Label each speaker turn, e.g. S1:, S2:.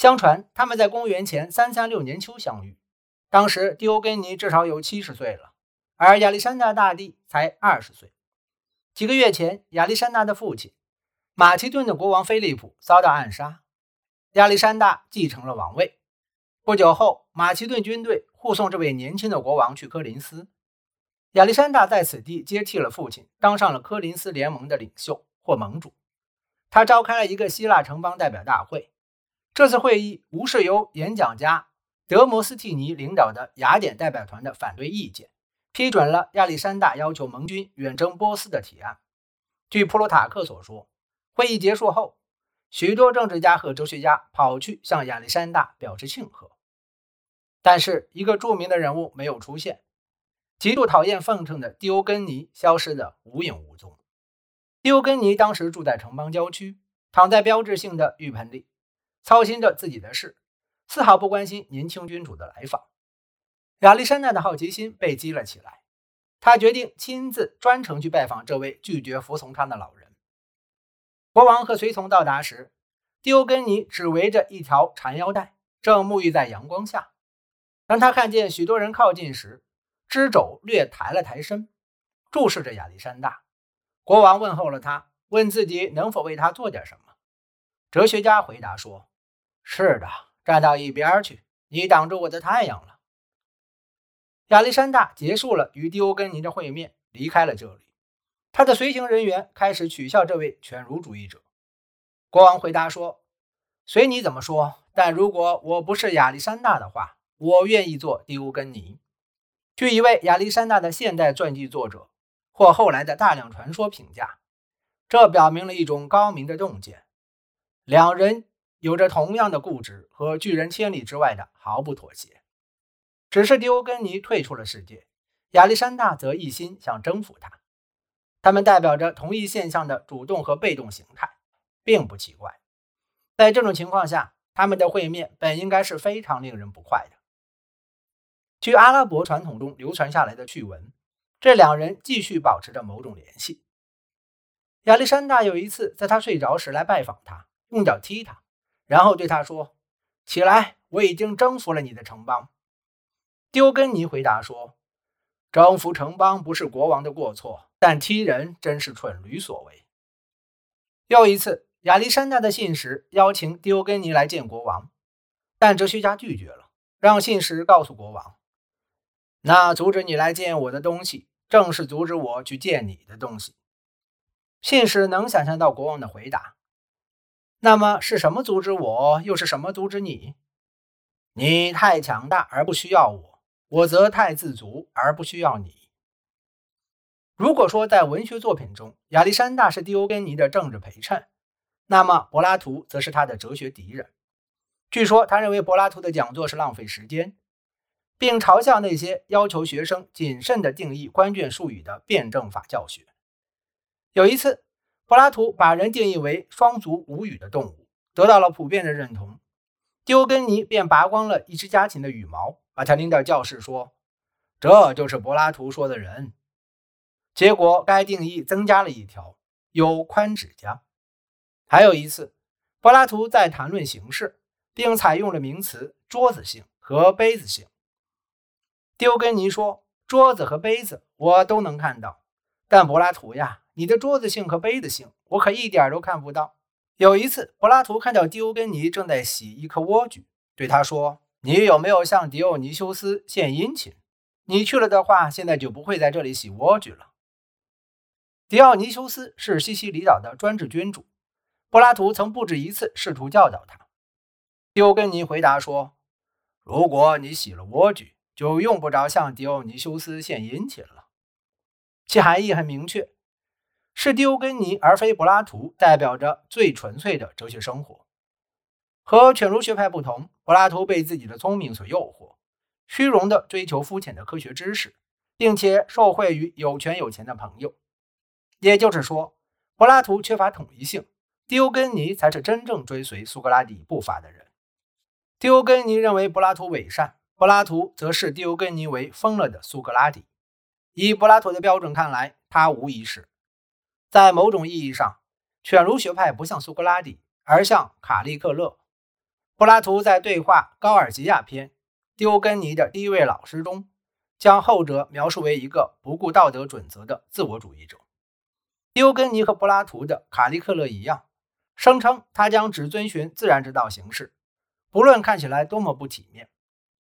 S1: 相传他们在公元前三三六年秋相遇，当时狄欧根尼至少有七十岁了，而亚历山大大帝才二十岁。几个月前，亚历山大的父亲马其顿的国王菲利普遭到暗杀，亚历山大继承了王位。不久后，马其顿军队护送这位年轻的国王去科林斯，亚历山大在此地接替了父亲，当上了科林斯联盟的领袖或盟主。他召开了一个希腊城邦代表大会。这次会议无视由演讲家德摩斯蒂尼领导的雅典代表团的反对意见，批准了亚历山大要求盟军远征波斯的提案。据普鲁塔克所说，会议结束后，许多政治家和哲学家跑去向亚历山大表示庆贺。但是，一个著名的人物没有出现，极度讨厌奉承的狄欧根尼消失得无影无踪。狄欧根尼当时住在城邦郊区，躺在标志性的浴盆里。操心着自己的事，丝毫不关心年轻君主的来访。亚历山大的好奇心被激了起来，他决定亲自专程去拜访这位拒绝服从他的老人。国王和随从到达时，蒂欧根尼只围着一条缠腰带，正沐浴在阳光下。当他看见许多人靠近时，支肘略抬了抬身，注视着亚历山大。国王问候了他，问自己能否为他做点什么。哲学家回答说。是的，站到一边去，你挡住我的太阳了。亚历山大结束了与迪欧根尼的会面，离开了这里。他的随行人员开始取笑这位犬儒主义者。国王回答说：“随你怎么说，但如果我不是亚历山大的话，我愿意做迪欧根尼。”据一位亚历山大的现代传记作者或后来的大量传说评价，这表明了一种高明的洞见。两人。有着同样的固执和拒人千里之外的毫不妥协，只是狄欧根尼退出了世界，亚历山大则一心想征服他。他们代表着同一现象的主动和被动形态，并不奇怪。在这种情况下，他们的会面本应该是非常令人不快的。据阿拉伯传统中流传下来的趣闻，这两人继续保持着某种联系。亚历山大有一次在他睡着时来拜访他，用脚踢他。然后对他说：“起来，我已经征服了你的城邦。”丢根尼回答说：“征服城邦不是国王的过错，但踢人真是蠢驴所为。”又一次，亚历山大的信使邀请丢根尼来见国王，但哲学家拒绝了，让信使告诉国王：“那阻止你来见我的东西，正是阻止我去见你的东西。”信使能想象到国王的回答。那么是什么阻止我？又是什么阻止你？你太强大而不需要我，我则太自足而不需要你。如果说在文学作品中，亚历山大是狄欧根尼的政治陪衬，那么柏拉图则是他的哲学敌人。据说他认为柏拉图的讲座是浪费时间，并嘲笑那些要求学生谨慎地定义关键术语的辩证法教学。有一次。柏拉图把人定义为双足无羽的动物，得到了普遍的认同。丢根尼便拔光了一只家禽的羽毛，把它拎到教室，说：“这就是柏拉图说的人。”结果，该定义增加了一条：有宽指甲。还有一次，柏拉图在谈论形式，并采用了名词“桌子性”和“杯子性”。丢根尼说：“桌子和杯子我都能看到，但柏拉图呀。”你的桌子性和杯子性，我可一点都看不到。有一次，柏拉图看到狄欧根尼正在洗一颗莴苣，对他说：“你有没有向狄奥尼修斯献殷勤？你去了的话，现在就不会在这里洗莴苣了。”狄奥尼修斯是西西里岛的专制君主，柏拉图曾不止一次试图教导他。狄欧根尼回答说：“如果你洗了莴苣，就用不着向狄奥尼修斯献殷勤了。”其含义很明确。是狄欧根尼而非柏拉图，代表着最纯粹的哲学生活。和犬儒学派不同，柏拉图被自己的聪明所诱惑，虚荣地追求肤浅的科学知识，并且受惠于有权有钱的朋友。也就是说，柏拉图缺乏统一性，狄欧根尼才是真正追随苏格拉底步伐的人。狄欧根尼认为柏拉图伪善，柏拉图则视狄欧根尼为疯了的苏格拉底。以柏拉图的标准看来，他无疑是。在某种意义上，犬儒学派不像苏格拉底，而像卡利克勒。柏拉图在对话《高尔吉亚篇》丢根尼的第一位老师中，将后者描述为一个不顾道德准则的自我主义者。丢根尼和柏拉图的卡利克勒一样，声称他将只遵循自然之道行事，不论看起来多么不体面。